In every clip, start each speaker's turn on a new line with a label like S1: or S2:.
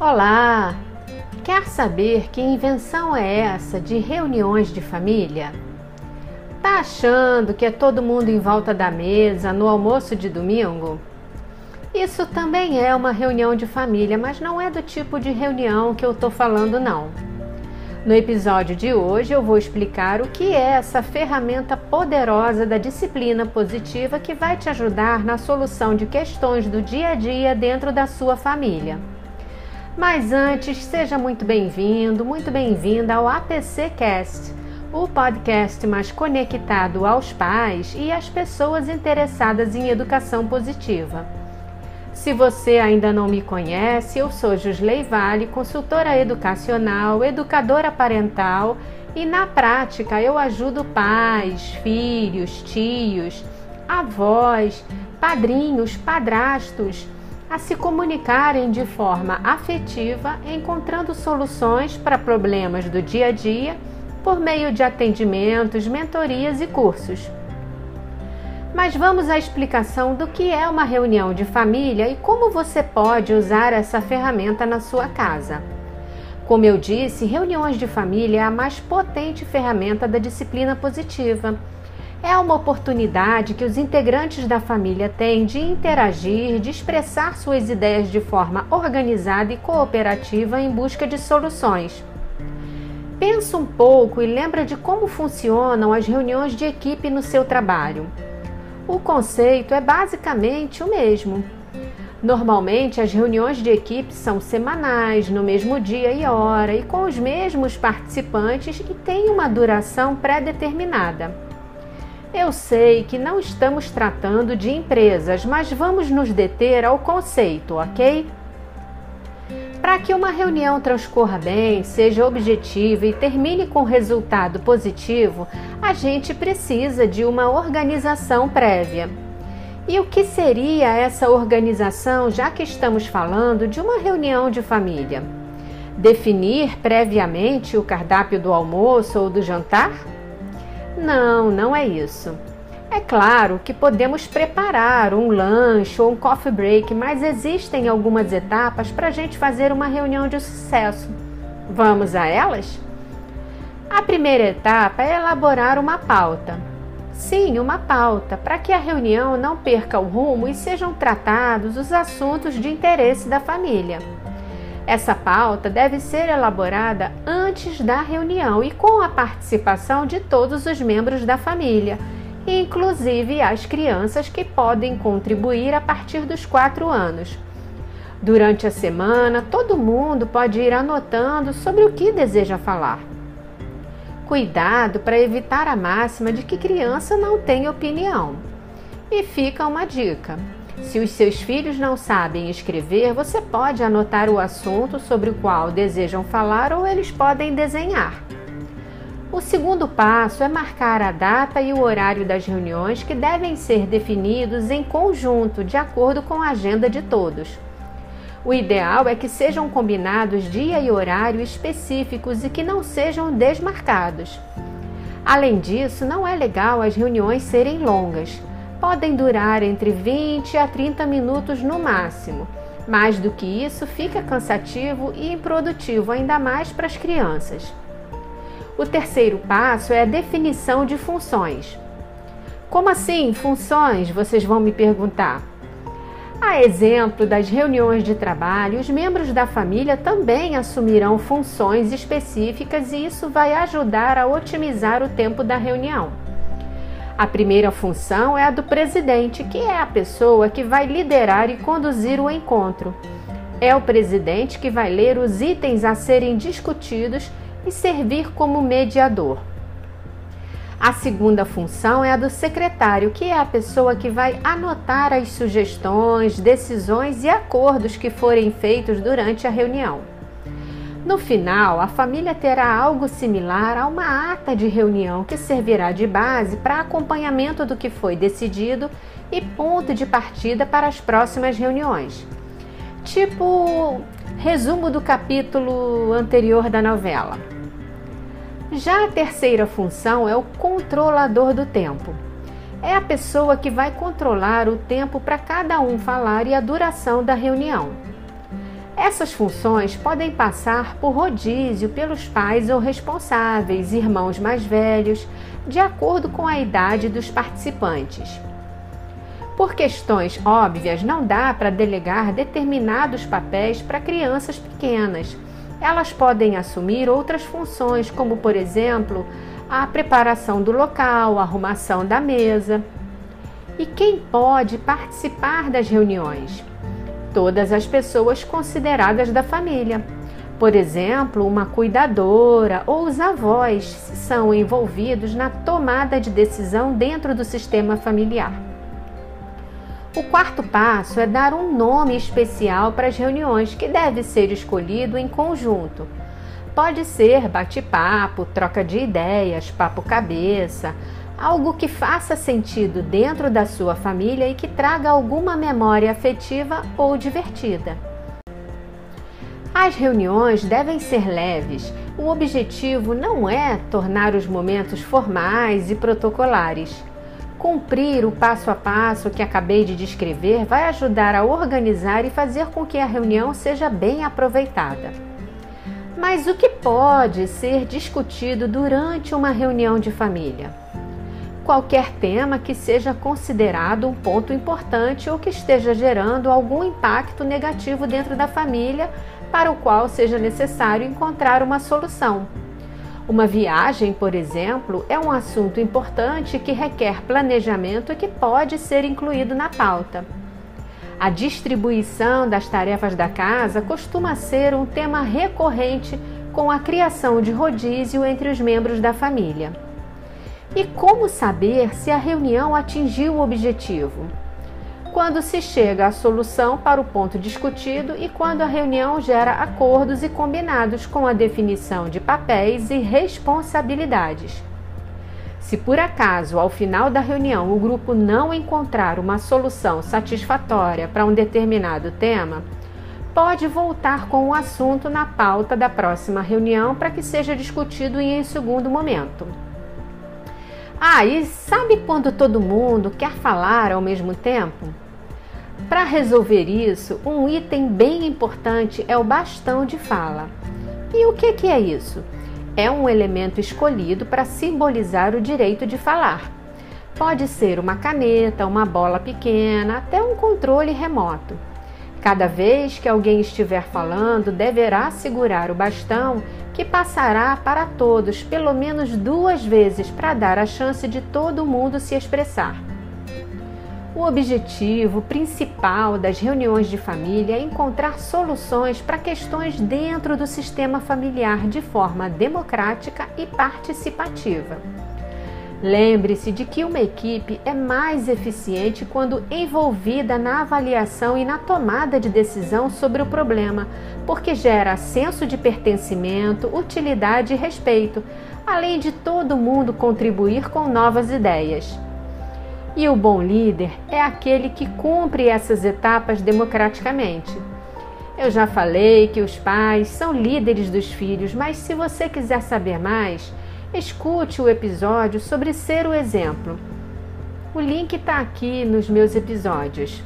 S1: Olá! Quer saber que invenção é essa de reuniões de família? Tá achando que é todo mundo em volta da mesa no almoço de domingo? Isso também é uma reunião de família, mas não é do tipo de reunião que eu tô falando não. No episódio de hoje eu vou explicar o que é essa ferramenta poderosa da disciplina positiva que vai te ajudar na solução de questões do dia a dia dentro da sua família. Mas antes, seja muito bem-vindo, muito bem-vinda ao APC Cast, o podcast mais conectado aos pais e às pessoas interessadas em educação positiva. Se você ainda não me conhece, eu sou Jusley Vale, consultora educacional, educadora parental e na prática eu ajudo pais, filhos, tios, avós, padrinhos, padrastos a se comunicarem de forma afetiva, encontrando soluções para problemas do dia a dia por meio de atendimentos, mentorias e cursos. Mas vamos à explicação do que é uma reunião de família e como você pode usar essa ferramenta na sua casa. Como eu disse, reuniões de família é a mais potente ferramenta da disciplina positiva é uma oportunidade que os integrantes da família têm de interagir, de expressar suas ideias de forma organizada e cooperativa em busca de soluções. Pensa um pouco e lembra de como funcionam as reuniões de equipe no seu trabalho. O conceito é basicamente o mesmo. Normalmente, as reuniões de equipe são semanais, no mesmo dia e hora, e com os mesmos participantes e têm uma duração pré-determinada. Eu sei que não estamos tratando de empresas, mas vamos nos deter ao conceito, ok? Para que uma reunião transcorra bem, seja objetiva e termine com resultado positivo, a gente precisa de uma organização prévia. E o que seria essa organização, já que estamos falando de uma reunião de família? Definir previamente o cardápio do almoço ou do jantar? Não, não é isso. É claro que podemos preparar um lanche ou um coffee break, mas existem algumas etapas para a gente fazer uma reunião de sucesso. Vamos a elas? A primeira etapa é elaborar uma pauta. Sim, uma pauta, para que a reunião não perca o rumo e sejam tratados os assuntos de interesse da família. Essa pauta deve ser elaborada antes da reunião e com a participação de todos os membros da família, inclusive as crianças que podem contribuir a partir dos quatro anos. Durante a semana, todo mundo pode ir anotando sobre o que deseja falar. Cuidado para evitar a máxima de que criança não tem opinião. E fica uma dica: se os seus filhos não sabem escrever, você pode anotar o assunto sobre o qual desejam falar ou eles podem desenhar. O segundo passo é marcar a data e o horário das reuniões que devem ser definidos em conjunto, de acordo com a agenda de todos. O ideal é que sejam combinados dia e horário específicos e que não sejam desmarcados. Além disso, não é legal as reuniões serem longas podem durar entre 20 a 30 minutos no máximo. Mais do que isso, fica cansativo e improdutivo, ainda mais para as crianças. O terceiro passo é a definição de funções. Como assim, funções? Vocês vão me perguntar. A exemplo das reuniões de trabalho, os membros da família também assumirão funções específicas e isso vai ajudar a otimizar o tempo da reunião. A primeira função é a do presidente, que é a pessoa que vai liderar e conduzir o encontro. É o presidente que vai ler os itens a serem discutidos e servir como mediador. A segunda função é a do secretário, que é a pessoa que vai anotar as sugestões, decisões e acordos que forem feitos durante a reunião. No final, a família terá algo similar a uma ata de reunião que servirá de base para acompanhamento do que foi decidido e ponto de partida para as próximas reuniões. Tipo, resumo do capítulo anterior da novela. Já a terceira função é o controlador do tempo. É a pessoa que vai controlar o tempo para cada um falar e a duração da reunião. Essas funções podem passar por rodízio pelos pais ou responsáveis, irmãos mais velhos, de acordo com a idade dos participantes. Por questões óbvias, não dá para delegar determinados papéis para crianças pequenas. Elas podem assumir outras funções, como, por exemplo, a preparação do local, a arrumação da mesa. E quem pode participar das reuniões? Todas as pessoas consideradas da família. Por exemplo, uma cuidadora ou os avós são envolvidos na tomada de decisão dentro do sistema familiar. O quarto passo é dar um nome especial para as reuniões, que deve ser escolhido em conjunto. Pode ser bate-papo, troca de ideias, papo-cabeça, algo que faça sentido dentro da sua família e que traga alguma memória afetiva ou divertida. As reuniões devem ser leves. O objetivo não é tornar os momentos formais e protocolares. Cumprir o passo a passo que acabei de descrever vai ajudar a organizar e fazer com que a reunião seja bem aproveitada. Mas o que pode ser discutido durante uma reunião de família? Qualquer tema que seja considerado um ponto importante ou que esteja gerando algum impacto negativo dentro da família, para o qual seja necessário encontrar uma solução. Uma viagem, por exemplo, é um assunto importante que requer planejamento e que pode ser incluído na pauta. A distribuição das tarefas da casa costuma ser um tema recorrente com a criação de rodízio entre os membros da família. E como saber se a reunião atingiu o objetivo? Quando se chega à solução para o ponto discutido e quando a reunião gera acordos e combinados com a definição de papéis e responsabilidades. Se por acaso, ao final da reunião, o grupo não encontrar uma solução satisfatória para um determinado tema, pode voltar com o assunto na pauta da próxima reunião para que seja discutido em segundo momento. Ah, e sabe quando todo mundo quer falar ao mesmo tempo? Para resolver isso, um item bem importante é o bastão de fala. E o que, que é isso? É um elemento escolhido para simbolizar o direito de falar. Pode ser uma caneta, uma bola pequena, até um controle remoto. Cada vez que alguém estiver falando, deverá segurar o bastão que passará para todos pelo menos duas vezes para dar a chance de todo mundo se expressar. O objetivo principal das reuniões de família é encontrar soluções para questões dentro do sistema familiar de forma democrática e participativa. Lembre-se de que uma equipe é mais eficiente quando envolvida na avaliação e na tomada de decisão sobre o problema, porque gera senso de pertencimento, utilidade e respeito, além de todo mundo contribuir com novas ideias. E o bom líder é aquele que cumpre essas etapas democraticamente. Eu já falei que os pais são líderes dos filhos, mas se você quiser saber mais, escute o episódio sobre ser o exemplo. O link está aqui nos meus episódios.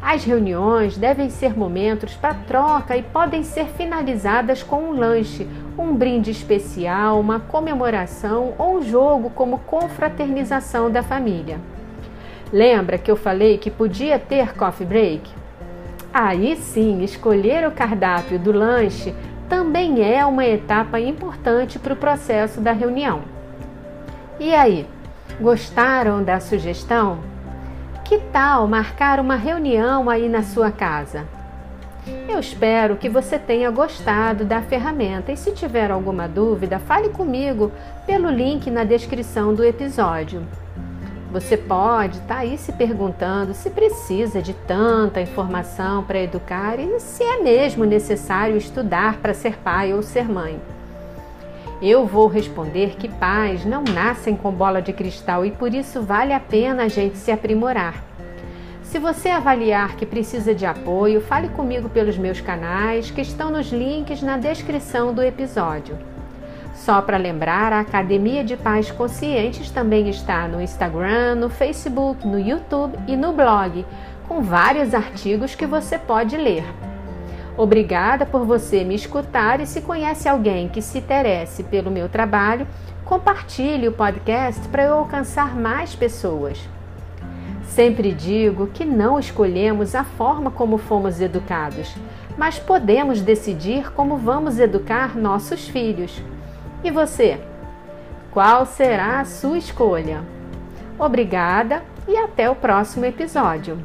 S1: As reuniões devem ser momentos para troca e podem ser finalizadas com um lanche, um brinde especial, uma comemoração ou um jogo como confraternização da família. Lembra que eu falei que podia ter coffee break? Aí sim, escolher o cardápio do lanche também é uma etapa importante para o processo da reunião. E aí, gostaram da sugestão? Que tal marcar uma reunião aí na sua casa? Eu espero que você tenha gostado da ferramenta e se tiver alguma dúvida, fale comigo pelo link na descrição do episódio. Você pode estar tá aí se perguntando se precisa de tanta informação para educar e se é mesmo necessário estudar para ser pai ou ser mãe. Eu vou responder que pais não nascem com bola de cristal e por isso vale a pena a gente se aprimorar. Se você avaliar que precisa de apoio, fale comigo pelos meus canais que estão nos links na descrição do episódio. Só para lembrar, a Academia de Pais Conscientes também está no Instagram, no Facebook, no YouTube e no blog, com vários artigos que você pode ler. Obrigada por você me escutar e se conhece alguém que se interesse pelo meu trabalho, compartilhe o podcast para eu alcançar mais pessoas. Sempre digo que não escolhemos a forma como fomos educados, mas podemos decidir como vamos educar nossos filhos. E você? Qual será a sua escolha? Obrigada e até o próximo episódio.